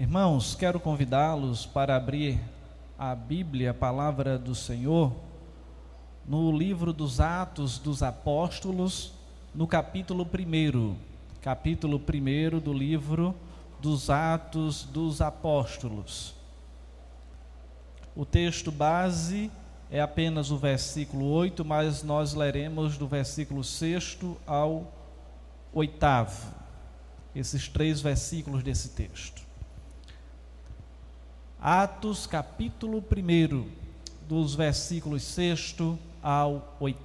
Irmãos, quero convidá-los para abrir a Bíblia, a palavra do Senhor, no livro dos Atos dos Apóstolos, no capítulo 1. Capítulo 1 do livro dos Atos dos Apóstolos. O texto base é apenas o versículo 8, mas nós leremos do versículo 6 ao 8. Esses três versículos desse texto. Atos capítulo 1, dos versículos 6 ao 8.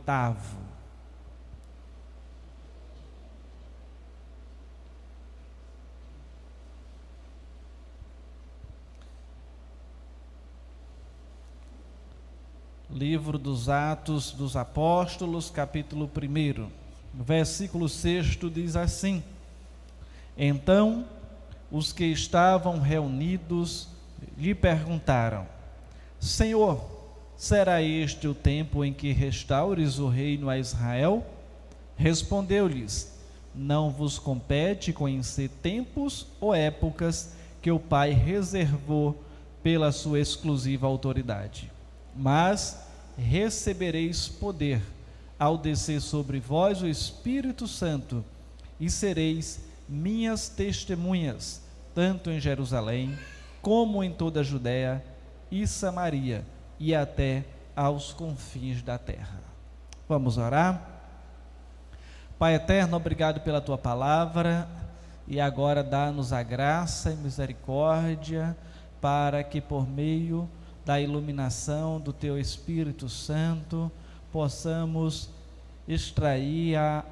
Livro dos Atos dos Apóstolos, capítulo 1, versículo 6 diz assim: Então os que estavam reunidos lhe perguntaram: Senhor, será este o tempo em que restaures o reino a Israel? Respondeu-lhes: Não vos compete conhecer tempos ou épocas que o Pai reservou pela sua exclusiva autoridade. Mas recebereis poder ao descer sobre vós o Espírito Santo, e sereis minhas testemunhas, tanto em Jerusalém, como em toda a Judéia e Samaria e até aos confins da terra. Vamos orar? Pai eterno, obrigado pela tua palavra e agora dá-nos a graça e misericórdia para que por meio da iluminação do teu Espírito Santo possamos extrair a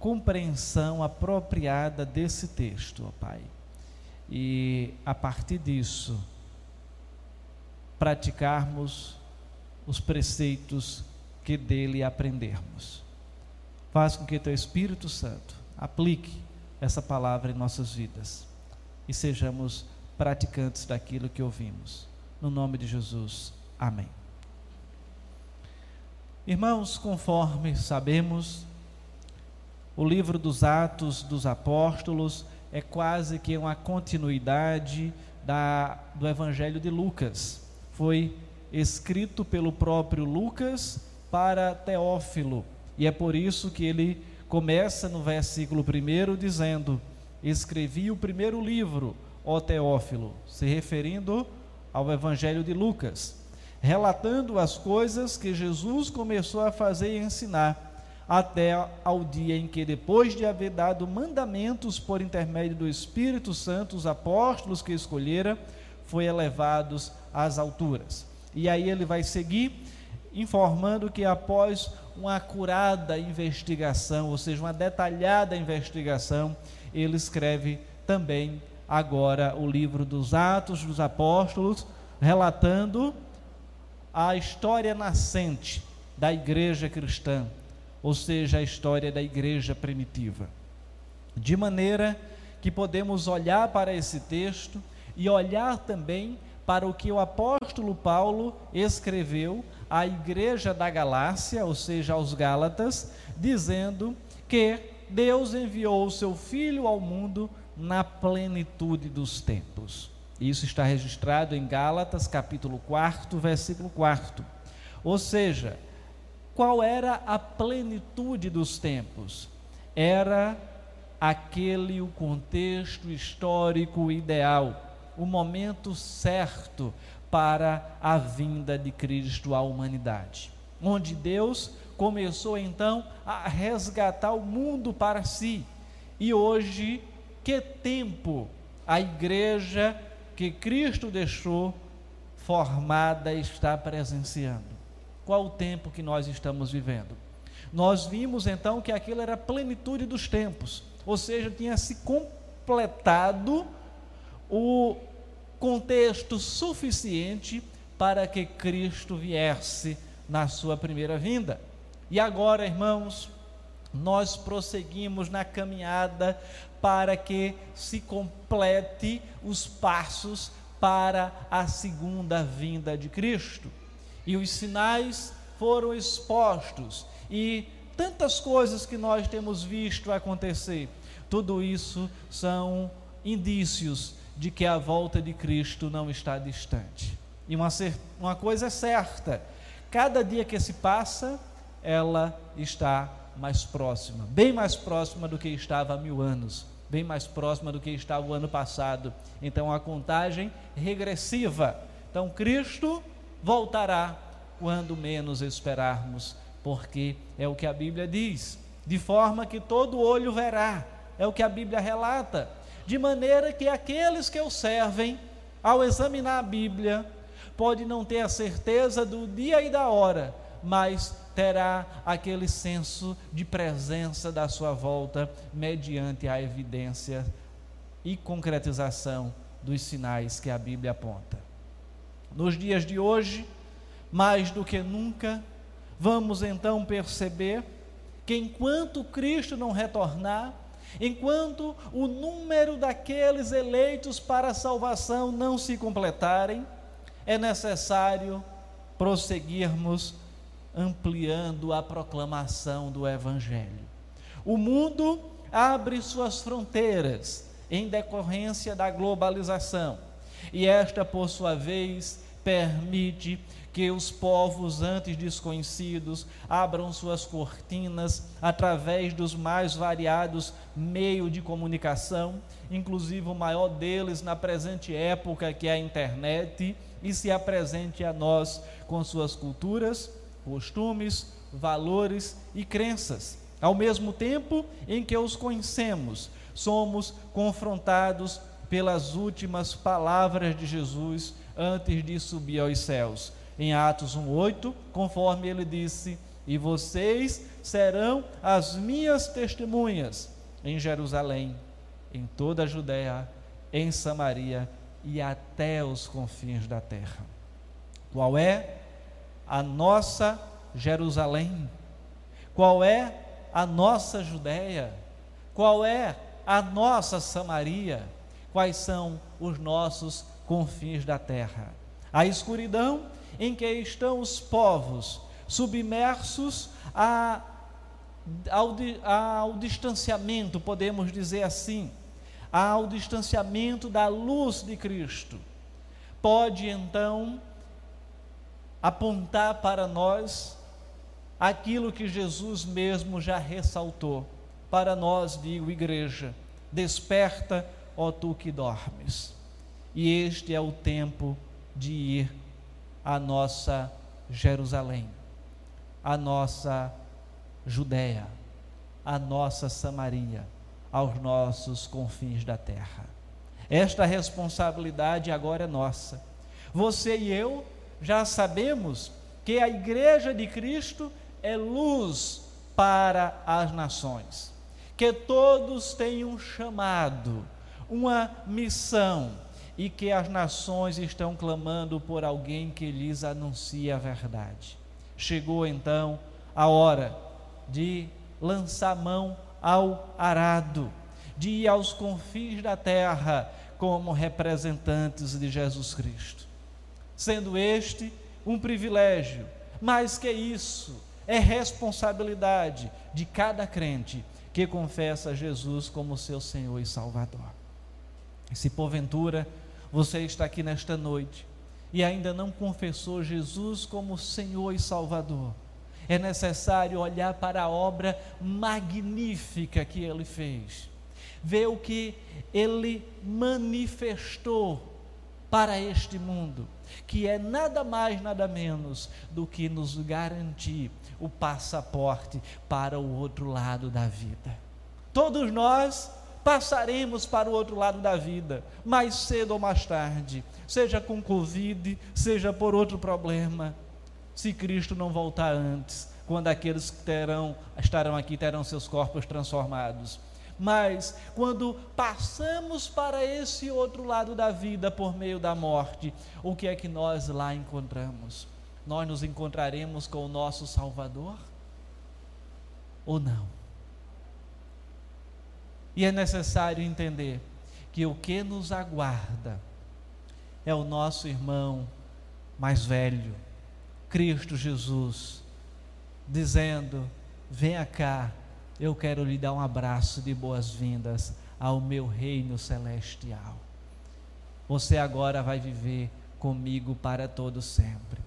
compreensão apropriada desse texto, ó Pai e a partir disso praticarmos os preceitos que dele aprendermos. Faz com que teu Espírito Santo aplique essa palavra em nossas vidas e sejamos praticantes daquilo que ouvimos. No nome de Jesus. Amém. Irmãos, conforme sabemos, o livro dos Atos dos Apóstolos é quase que uma continuidade da, do Evangelho de Lucas. Foi escrito pelo próprio Lucas para Teófilo, e é por isso que ele começa no versículo 1 dizendo: Escrevi o primeiro livro, ó Teófilo, se referindo ao Evangelho de Lucas, relatando as coisas que Jesus começou a fazer e ensinar até ao dia em que, depois de haver dado mandamentos por intermédio do Espírito Santo, os apóstolos que escolhera, foi elevados às alturas. E aí ele vai seguir informando que após uma acurada investigação, ou seja, uma detalhada investigação, ele escreve também agora o livro dos Atos dos Apóstolos, relatando a história nascente da igreja cristã, ou seja, a história da igreja primitiva. De maneira que podemos olhar para esse texto e olhar também para o que o apóstolo Paulo escreveu à igreja da Galácia, ou seja, aos Gálatas, dizendo que Deus enviou o seu filho ao mundo na plenitude dos tempos. Isso está registrado em Gálatas, capítulo 4, versículo 4. Ou seja, qual era a plenitude dos tempos? Era aquele o contexto histórico ideal, o momento certo para a vinda de Cristo à humanidade, onde Deus começou então a resgatar o mundo para si. E hoje, que tempo a igreja que Cristo deixou formada está presenciando? Qual o tempo que nós estamos vivendo. Nós vimos então que aquilo era a plenitude dos tempos, ou seja, tinha se completado o contexto suficiente para que Cristo viesse na sua primeira vinda. E agora, irmãos, nós prosseguimos na caminhada para que se complete os passos para a segunda vinda de Cristo e os sinais foram expostos e tantas coisas que nós temos visto acontecer. Tudo isso são indícios de que a volta de Cristo não está distante. E uma, uma coisa é certa: cada dia que se passa, ela está mais próxima, bem mais próxima do que estava há mil anos, bem mais próxima do que estava o ano passado. Então a contagem regressiva. Então Cristo voltará quando menos esperarmos, porque é o que a Bíblia diz, de forma que todo olho verá, é o que a Bíblia relata, de maneira que aqueles que o servem, ao examinar a Bíblia, pode não ter a certeza do dia e da hora, mas terá aquele senso de presença da sua volta mediante a evidência e concretização dos sinais que a Bíblia aponta. Nos dias de hoje, mais do que nunca, vamos então perceber que enquanto Cristo não retornar, enquanto o número daqueles eleitos para a salvação não se completarem, é necessário prosseguirmos ampliando a proclamação do Evangelho. O mundo abre suas fronteiras em decorrência da globalização, e esta, por sua vez, permite que os povos antes desconhecidos abram suas cortinas através dos mais variados meios de comunicação, inclusive o maior deles na presente época, que é a internet, e se apresente a nós com suas culturas, costumes, valores e crenças. Ao mesmo tempo em que os conhecemos, somos confrontados pelas últimas palavras de Jesus antes de subir aos céus. Em Atos 1:8, conforme ele disse: "E vocês serão as minhas testemunhas em Jerusalém, em toda a Judéia, em Samaria e até os confins da terra." Qual é a nossa Jerusalém? Qual é a nossa Judéia? Qual é a nossa Samaria? Quais são os nossos confins da terra? A escuridão em que estão os povos submersos a, ao, ao distanciamento, podemos dizer assim, ao distanciamento da luz de Cristo. Pode então apontar para nós aquilo que Jesus mesmo já ressaltou. Para nós, digo, igreja, desperta, ó tu que dormes. E este é o tempo de ir à nossa Jerusalém, à nossa Judéia, à nossa Samaria, aos nossos confins da terra. Esta responsabilidade agora é nossa. Você e eu já sabemos que a igreja de Cristo é luz para as nações, que todos têm um chamado, uma missão e que as nações estão clamando por alguém que lhes anuncie a verdade. Chegou então a hora de lançar mão ao arado, de ir aos confins da terra como representantes de Jesus Cristo sendo este um privilégio. Mais que isso, é responsabilidade de cada crente que confessa Jesus como seu Senhor e Salvador. Se porventura você está aqui nesta noite e ainda não confessou Jesus como Senhor e Salvador, é necessário olhar para a obra magnífica que ele fez, ver o que ele manifestou para este mundo que é nada mais, nada menos do que nos garantir o passaporte para o outro lado da vida. Todos nós passaremos para o outro lado da vida, mais cedo ou mais tarde, seja com Covid, seja por outro problema, se Cristo não voltar antes, quando aqueles que terão, estarão aqui terão seus corpos transformados. Mas quando passamos para esse outro lado da vida por meio da morte, o que é que nós lá encontramos? Nós nos encontraremos com o nosso Salvador? Ou não? E é necessário entender que o que nos aguarda é o nosso irmão mais velho, Cristo Jesus, dizendo: venha cá, eu quero lhe dar um abraço de boas-vindas ao meu reino celestial. você agora vai viver comigo para todo sempre.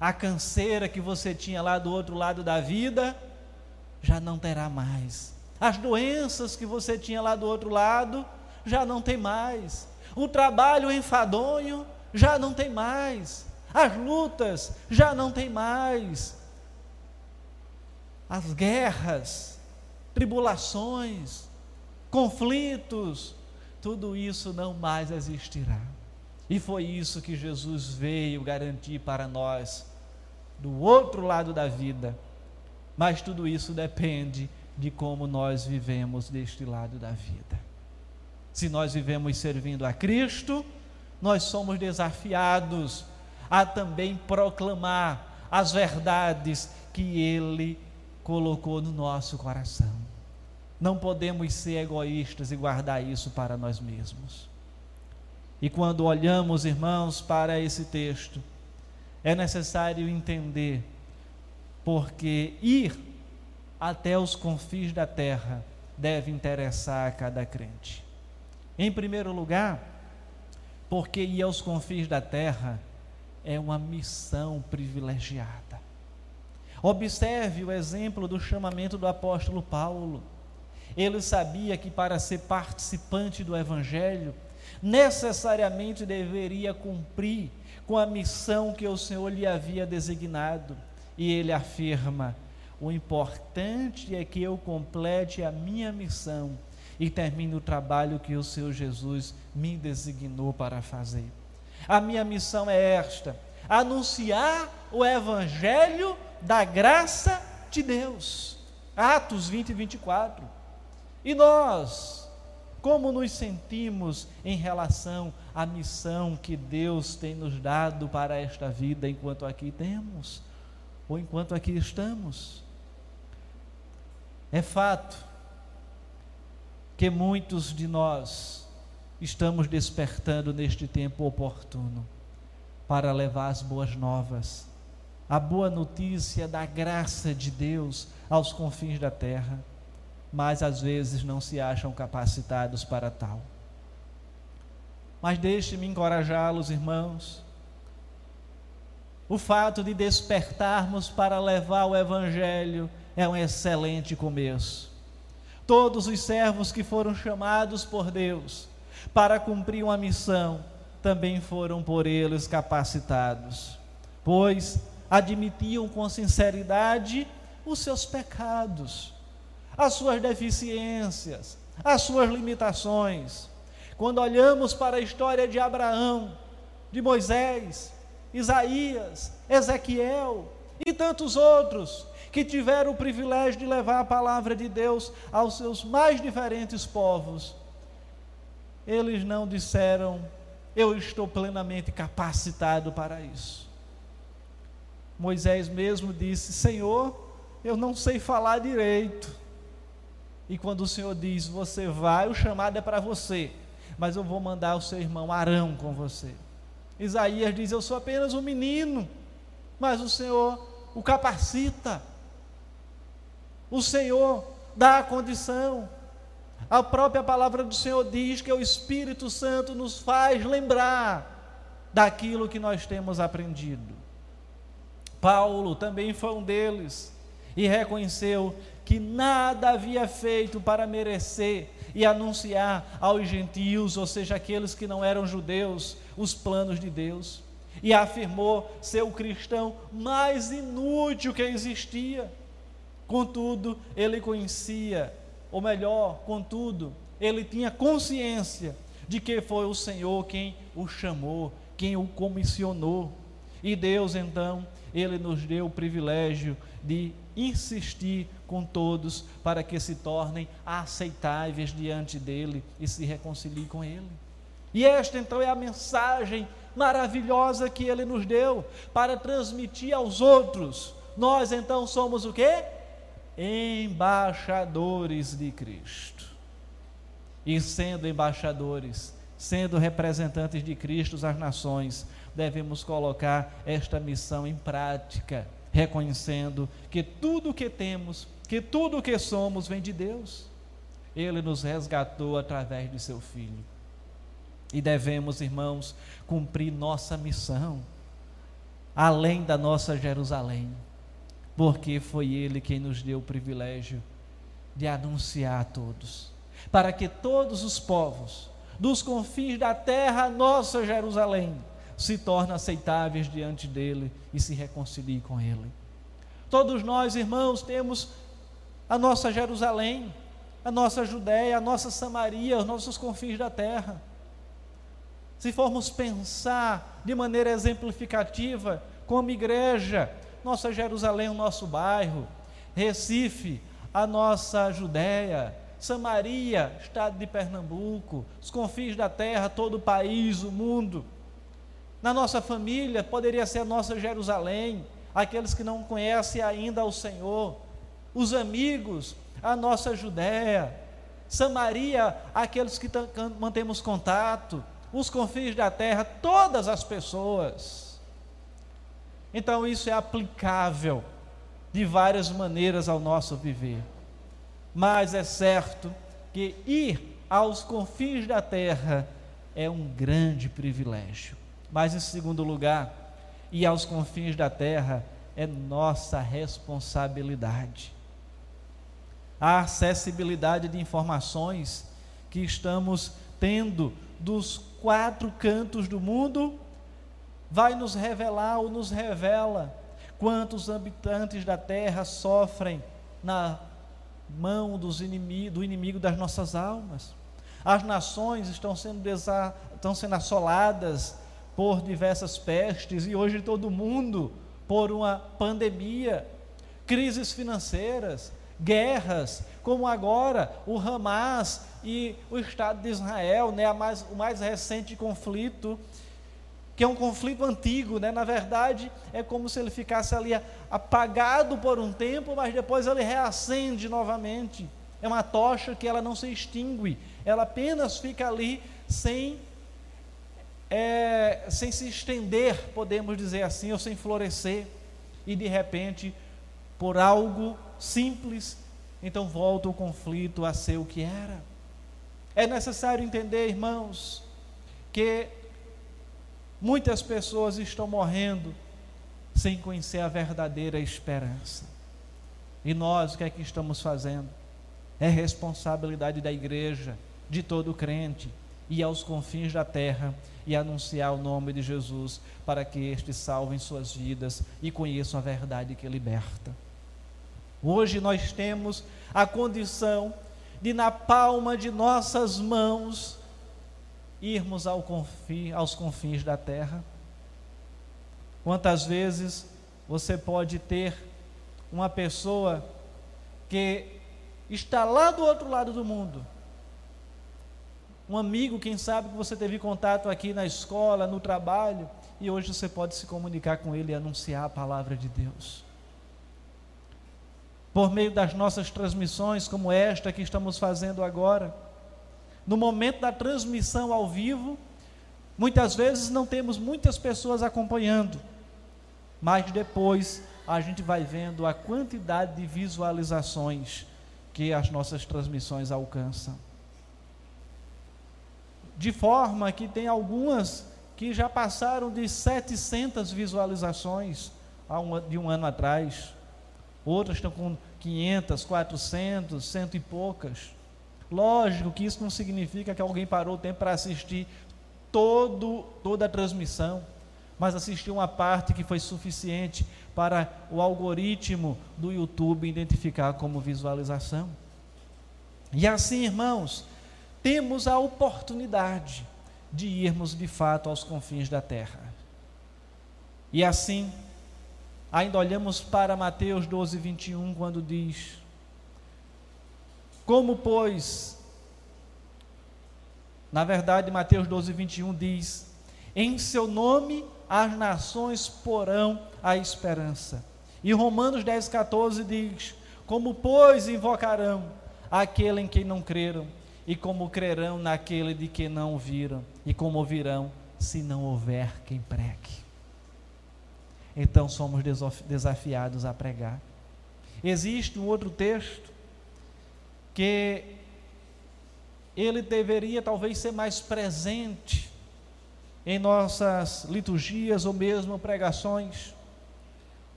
A canseira que você tinha lá do outro lado da vida, já não terá mais. As doenças que você tinha lá do outro lado, já não tem mais. O trabalho enfadonho, já não tem mais. As lutas, já não tem mais. As guerras, tribulações, conflitos, tudo isso não mais existirá. E foi isso que Jesus veio garantir para nós, do outro lado da vida. Mas tudo isso depende de como nós vivemos deste lado da vida. Se nós vivemos servindo a Cristo, nós somos desafiados a também proclamar as verdades que Ele colocou no nosso coração. Não podemos ser egoístas e guardar isso para nós mesmos. E quando olhamos, irmãos, para esse texto, é necessário entender porque ir até os confins da terra deve interessar a cada crente. Em primeiro lugar, porque ir aos confins da terra é uma missão privilegiada. Observe o exemplo do chamamento do apóstolo Paulo. Ele sabia que para ser participante do Evangelho, necessariamente deveria cumprir com a missão que o Senhor lhe havia designado. E ele afirma: o importante é que eu complete a minha missão e termine o trabalho que o Senhor Jesus me designou para fazer. A minha missão é esta: anunciar o Evangelho da graça de Deus. Atos 20 e 24. E nós, como nos sentimos em relação à missão que Deus tem nos dado para esta vida enquanto aqui temos, ou enquanto aqui estamos? É fato que muitos de nós estamos despertando neste tempo oportuno para levar as boas novas, a boa notícia da graça de Deus aos confins da terra mas às vezes não se acham capacitados para tal. Mas deixe-me encorajá-los, irmãos. O fato de despertarmos para levar o Evangelho é um excelente começo. Todos os servos que foram chamados por Deus para cumprir uma missão também foram por eles capacitados, pois admitiam com sinceridade os seus pecados as suas deficiências, as suas limitações. Quando olhamos para a história de Abraão, de Moisés, Isaías, Ezequiel e tantos outros que tiveram o privilégio de levar a palavra de Deus aos seus mais diferentes povos, eles não disseram, eu estou plenamente capacitado para isso. Moisés mesmo disse: Senhor, eu não sei falar direito, e quando o Senhor diz, você vai, o chamado é para você, mas eu vou mandar o seu irmão Arão com você. Isaías diz: Eu sou apenas um menino, mas o Senhor o capacita, o Senhor dá a condição. A própria palavra do Senhor diz que o Espírito Santo nos faz lembrar daquilo que nós temos aprendido. Paulo também foi um deles e reconheceu que nada havia feito para merecer e anunciar aos gentios, ou seja, aqueles que não eram judeus, os planos de Deus. E afirmou ser o cristão mais inútil que existia. Contudo, ele conhecia, ou melhor, contudo, ele tinha consciência de que foi o Senhor quem o chamou, quem o comissionou. E Deus, então, ele nos deu o privilégio de insistir com todos para que se tornem aceitáveis diante dele e se reconciliem com ele. E esta então é a mensagem maravilhosa que ele nos deu para transmitir aos outros. Nós então somos o quê? Embaixadores de Cristo. E sendo embaixadores, sendo representantes de Cristo às nações, devemos colocar esta missão em prática reconhecendo que tudo o que temos, que tudo o que somos vem de Deus. Ele nos resgatou através de seu Filho. E devemos, irmãos, cumprir nossa missão, além da nossa Jerusalém, porque foi Ele quem nos deu o privilégio de anunciar a todos, para que todos os povos, dos confins da terra, nossa Jerusalém, se tornem aceitáveis diante dele e se reconciliem com ele. Todos nós, irmãos, temos a nossa Jerusalém, a nossa Judéia, a nossa Samaria, os nossos confins da terra. Se formos pensar de maneira exemplificativa, como igreja, nossa Jerusalém, o nosso bairro, Recife, a nossa Judéia, Samaria, estado de Pernambuco, os confins da terra, todo o país, o mundo. Na nossa família, poderia ser a nossa Jerusalém, aqueles que não conhecem ainda o Senhor, os amigos, a nossa Judéia, Samaria, aqueles que mantemos contato, os confins da terra, todas as pessoas. Então isso é aplicável de várias maneiras ao nosso viver. Mas é certo que ir aos confins da terra é um grande privilégio. Mas, em segundo lugar, ir aos confins da terra é nossa responsabilidade. A acessibilidade de informações que estamos tendo dos quatro cantos do mundo vai nos revelar ou nos revela quantos habitantes da terra sofrem na mão dos do inimigo das nossas almas. As nações estão sendo, desa, estão sendo assoladas por diversas pestes e hoje todo mundo por uma pandemia, crises financeiras, guerras, como agora o Hamas e o Estado de Israel, né, mais, o mais recente conflito que é um conflito antigo, né? na verdade é como se ele ficasse ali apagado por um tempo, mas depois ele reacende novamente. É uma tocha que ela não se extingue, ela apenas fica ali sem, é, sem se estender, podemos dizer assim, ou sem florescer, e de repente, por algo simples, então volta o conflito a ser o que era. É necessário entender, irmãos, que Muitas pessoas estão morrendo sem conhecer a verdadeira esperança. E nós, o que é que estamos fazendo? É responsabilidade da igreja, de todo crente, ir aos confins da terra e anunciar o nome de Jesus, para que estes salvem suas vidas e conheçam a verdade que liberta. Hoje nós temos a condição de, na palma de nossas mãos, irmos ao aos confins da terra? Quantas vezes você pode ter uma pessoa que está lá do outro lado do mundo, um amigo, quem sabe que você teve contato aqui na escola, no trabalho, e hoje você pode se comunicar com ele e anunciar a palavra de Deus. Por meio das nossas transmissões, como esta que estamos fazendo agora, no momento da transmissão ao vivo, muitas vezes não temos muitas pessoas acompanhando, mas depois a gente vai vendo a quantidade de visualizações que as nossas transmissões alcançam. De forma que tem algumas que já passaram de 700 visualizações de um ano atrás, outras estão com 500, 400, cento e poucas. Lógico que isso não significa que alguém parou o tempo para assistir todo, toda a transmissão, mas assistiu uma parte que foi suficiente para o algoritmo do YouTube identificar como visualização. E assim, irmãos, temos a oportunidade de irmos de fato aos confins da terra. E assim, ainda olhamos para Mateus 12, 21, quando diz: como, pois, na verdade, Mateus 12, 21 diz: Em seu nome as nações porão a esperança. E Romanos 10, 14 diz: Como, pois, invocarão aquele em quem não creram, e como crerão naquele de que não ouviram, e como ouvirão se não houver quem pregue. Então somos desafiados a pregar. Existe um outro texto que ele deveria talvez ser mais presente em nossas liturgias ou mesmo pregações,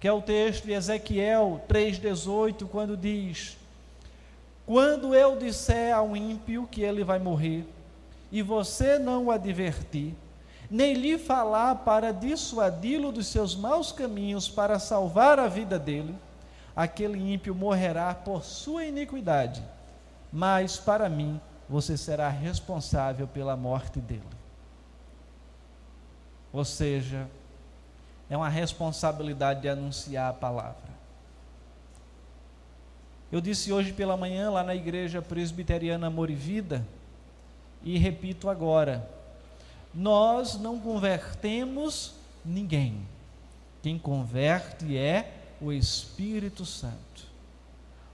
que é o texto de Ezequiel 3,18, quando diz: Quando eu disser ao ímpio que ele vai morrer, e você não o advertir, nem lhe falar para dissuadi-lo dos seus maus caminhos para salvar a vida dele, aquele ímpio morrerá por sua iniquidade, mas para mim você será responsável pela morte dele. Ou seja, é uma responsabilidade de anunciar a palavra. Eu disse hoje pela manhã lá na igreja presbiteriana Amor e Vida, e repito agora: nós não convertemos ninguém. Quem converte é o Espírito Santo.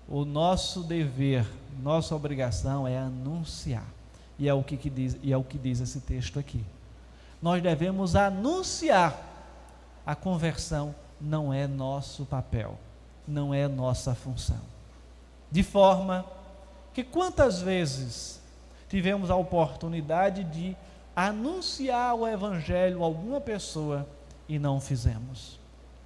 O nosso dever, nossa obrigação é anunciar. E é o que, que diz, e é o que diz esse texto aqui. Nós devemos anunciar. A conversão não é nosso papel, não é nossa função. De forma que quantas vezes tivemos a oportunidade de anunciar o Evangelho a alguma pessoa e não fizemos.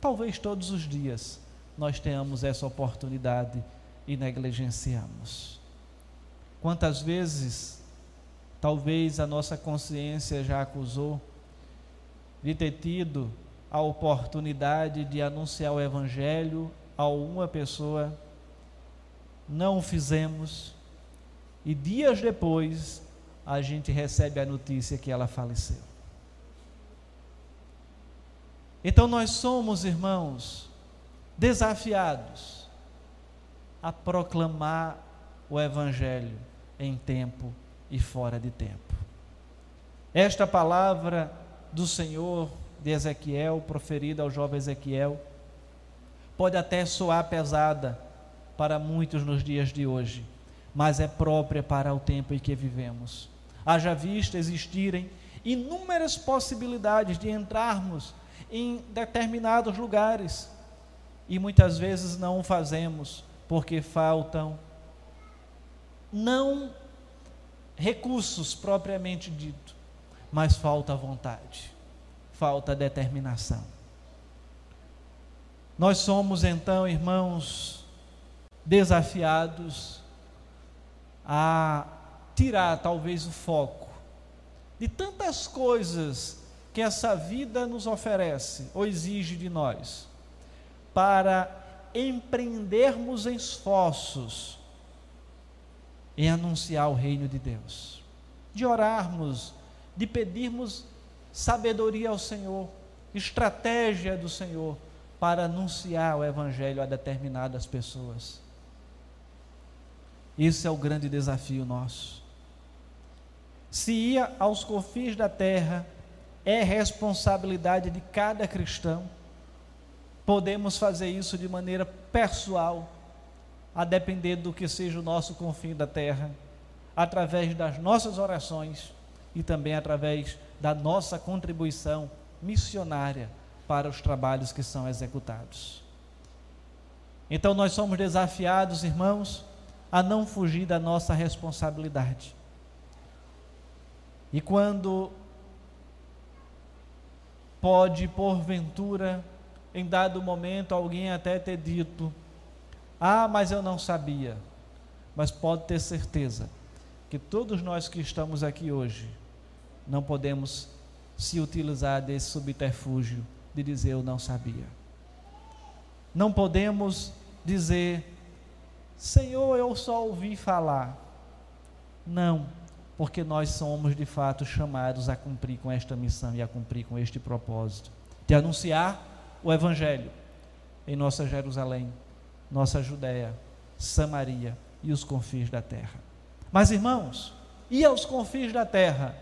Talvez todos os dias nós tenhamos essa oportunidade e negligenciamos. Quantas vezes, talvez a nossa consciência já acusou de ter tido a oportunidade de anunciar o Evangelho a uma pessoa, não o fizemos, e dias depois a gente recebe a notícia que ela faleceu. Então nós somos, irmãos, desafiados a proclamar o Evangelho em tempo e fora de tempo. Esta palavra do Senhor de Ezequiel, proferida ao jovem Ezequiel, pode até soar pesada para muitos nos dias de hoje, mas é própria para o tempo em que vivemos haja vista existirem inúmeras possibilidades de entrarmos em determinados lugares e muitas vezes não o fazemos porque faltam não recursos propriamente dito, mas falta vontade, falta determinação. Nós somos então, irmãos, desafiados a tirar talvez o foco de tantas coisas que essa vida nos oferece ou exige de nós, para empreendermos esforços em anunciar o reino de Deus, de orarmos, de pedirmos sabedoria ao Senhor, estratégia do Senhor para anunciar o Evangelho a determinadas pessoas. Esse é o grande desafio nosso se ia aos confins da terra, é responsabilidade de cada cristão. Podemos fazer isso de maneira pessoal, a depender do que seja o nosso confim da terra, através das nossas orações e também através da nossa contribuição missionária para os trabalhos que são executados. Então nós somos desafiados, irmãos, a não fugir da nossa responsabilidade e quando pode, porventura, em dado momento, alguém até ter dito: Ah, mas eu não sabia. Mas pode ter certeza que todos nós que estamos aqui hoje não podemos se utilizar desse subterfúgio de dizer eu não sabia. Não podemos dizer, Senhor, eu só ouvi falar. Não porque nós somos de fato chamados a cumprir com esta missão e a cumprir com este propósito de anunciar o Evangelho em nossa Jerusalém, nossa Judéia, Samaria e os confins da terra. Mas irmãos, ir aos confins da terra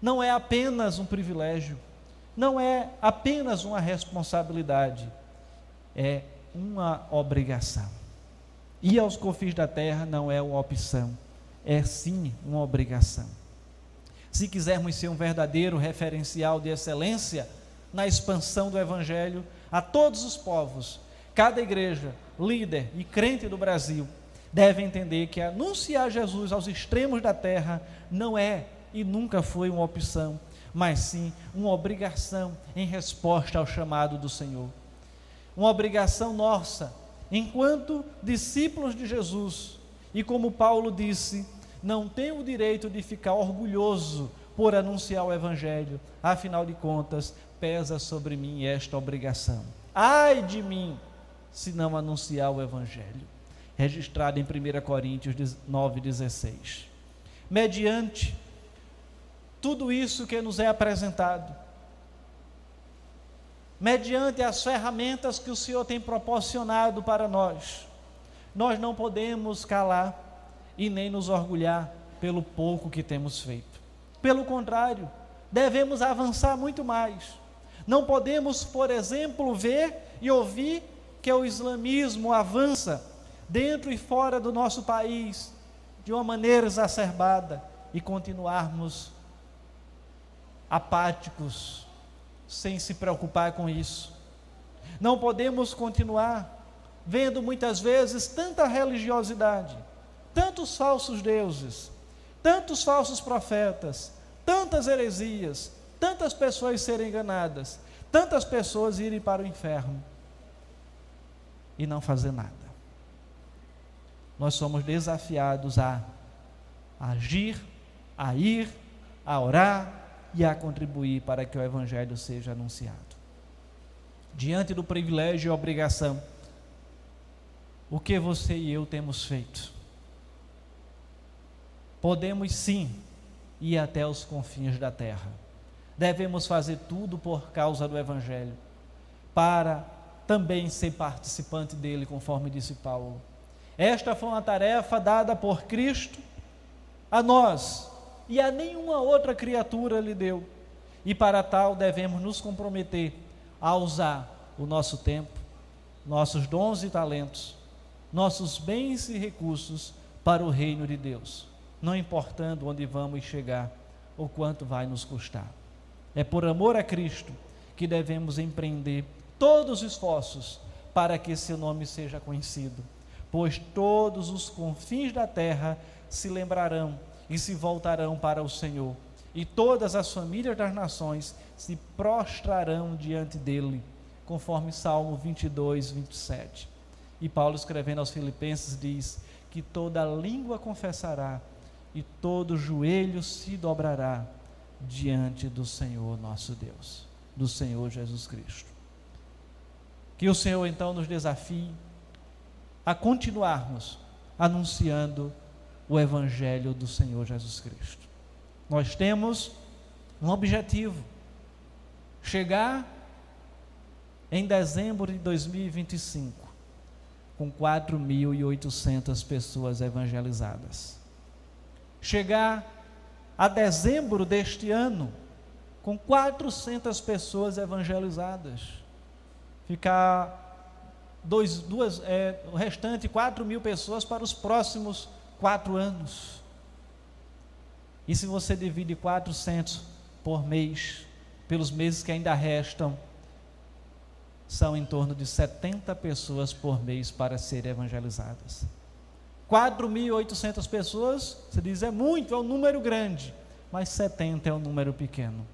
não é apenas um privilégio, não é apenas uma responsabilidade, é uma obrigação. Ir aos confins da terra não é uma opção é sim uma obrigação. Se quisermos ser um verdadeiro referencial de excelência na expansão do Evangelho a todos os povos, cada igreja, líder e crente do Brasil deve entender que anunciar Jesus aos extremos da terra não é e nunca foi uma opção, mas sim uma obrigação em resposta ao chamado do Senhor. Uma obrigação nossa, enquanto discípulos de Jesus. E como Paulo disse, não tenho o direito de ficar orgulhoso por anunciar o Evangelho, afinal de contas, pesa sobre mim esta obrigação. Ai de mim, se não anunciar o Evangelho. Registrado em 1 Coríntios 9,16. Mediante tudo isso que nos é apresentado, mediante as ferramentas que o Senhor tem proporcionado para nós, nós não podemos calar e nem nos orgulhar pelo pouco que temos feito. Pelo contrário, devemos avançar muito mais. Não podemos, por exemplo, ver e ouvir que o islamismo avança dentro e fora do nosso país de uma maneira exacerbada e continuarmos apáticos, sem se preocupar com isso. Não podemos continuar vendo muitas vezes tanta religiosidade, tantos falsos deuses, tantos falsos profetas, tantas heresias, tantas pessoas serem enganadas, tantas pessoas irem para o inferno e não fazer nada. Nós somos desafiados a agir, a ir, a orar e a contribuir para que o Evangelho seja anunciado. Diante do privilégio e obrigação, o que você e eu temos feito? Podemos sim ir até os confins da terra. Devemos fazer tudo por causa do Evangelho, para também ser participante dele, conforme disse Paulo. Esta foi uma tarefa dada por Cristo a nós e a nenhuma outra criatura lhe deu. E para tal devemos nos comprometer a usar o nosso tempo, nossos dons e talentos, nossos bens e recursos para o reino de Deus não importando onde vamos chegar ou quanto vai nos custar. É por amor a Cristo que devemos empreender todos os esforços para que seu nome seja conhecido, pois todos os confins da terra se lembrarão e se voltarão para o Senhor, e todas as famílias das nações se prostrarão diante dele, conforme Salmo 22, 27. E Paulo, escrevendo aos Filipenses, diz que toda língua confessará e todo joelho se dobrará diante do Senhor nosso Deus, do Senhor Jesus Cristo. Que o Senhor então nos desafie a continuarmos anunciando o Evangelho do Senhor Jesus Cristo. Nós temos um objetivo: chegar em dezembro de 2025 com 4.800 pessoas evangelizadas chegar a dezembro deste ano com 400 pessoas evangelizadas, ficar dois, duas, é, o restante 4 mil pessoas para os próximos quatro anos. E se você divide 400 por mês, pelos meses que ainda restam, são em torno de 70 pessoas por mês para serem evangelizadas. 4.800 pessoas, você diz é muito, é um número grande, mas 70 é um número pequeno.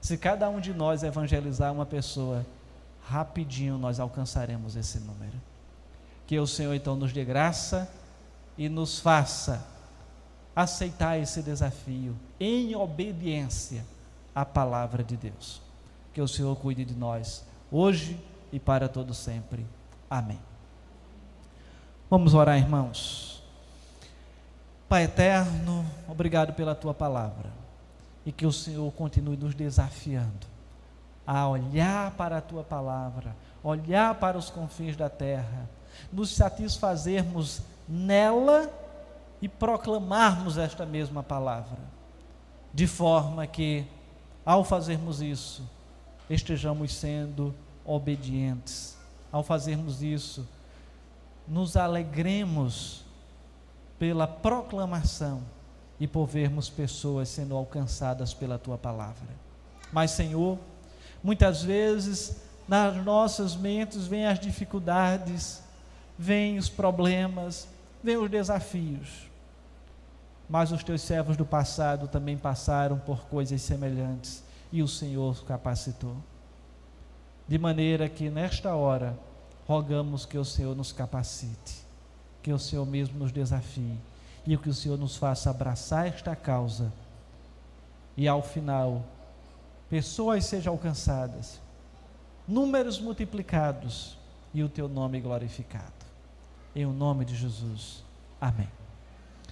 Se cada um de nós evangelizar uma pessoa, rapidinho nós alcançaremos esse número. Que o Senhor então nos dê graça e nos faça aceitar esse desafio em obediência à palavra de Deus. Que o Senhor cuide de nós hoje e para todo sempre. Amém. Vamos orar, irmãos. Pai eterno, obrigado pela tua palavra e que o Senhor continue nos desafiando a olhar para a tua palavra, olhar para os confins da terra, nos satisfazermos nela e proclamarmos esta mesma palavra, de forma que, ao fazermos isso, estejamos sendo obedientes, ao fazermos isso, nos alegremos pela proclamação e por vermos pessoas sendo alcançadas pela tua palavra. Mas, Senhor, muitas vezes nas nossas mentes vêm as dificuldades, vêm os problemas, vêm os desafios. Mas os teus servos do passado também passaram por coisas semelhantes e o Senhor capacitou. De maneira que nesta hora rogamos que o Senhor nos capacite, que o Senhor mesmo nos desafie e que o Senhor nos faça abraçar esta causa e ao final pessoas sejam alcançadas, números multiplicados e o teu nome glorificado. Em o nome de Jesus. Amém.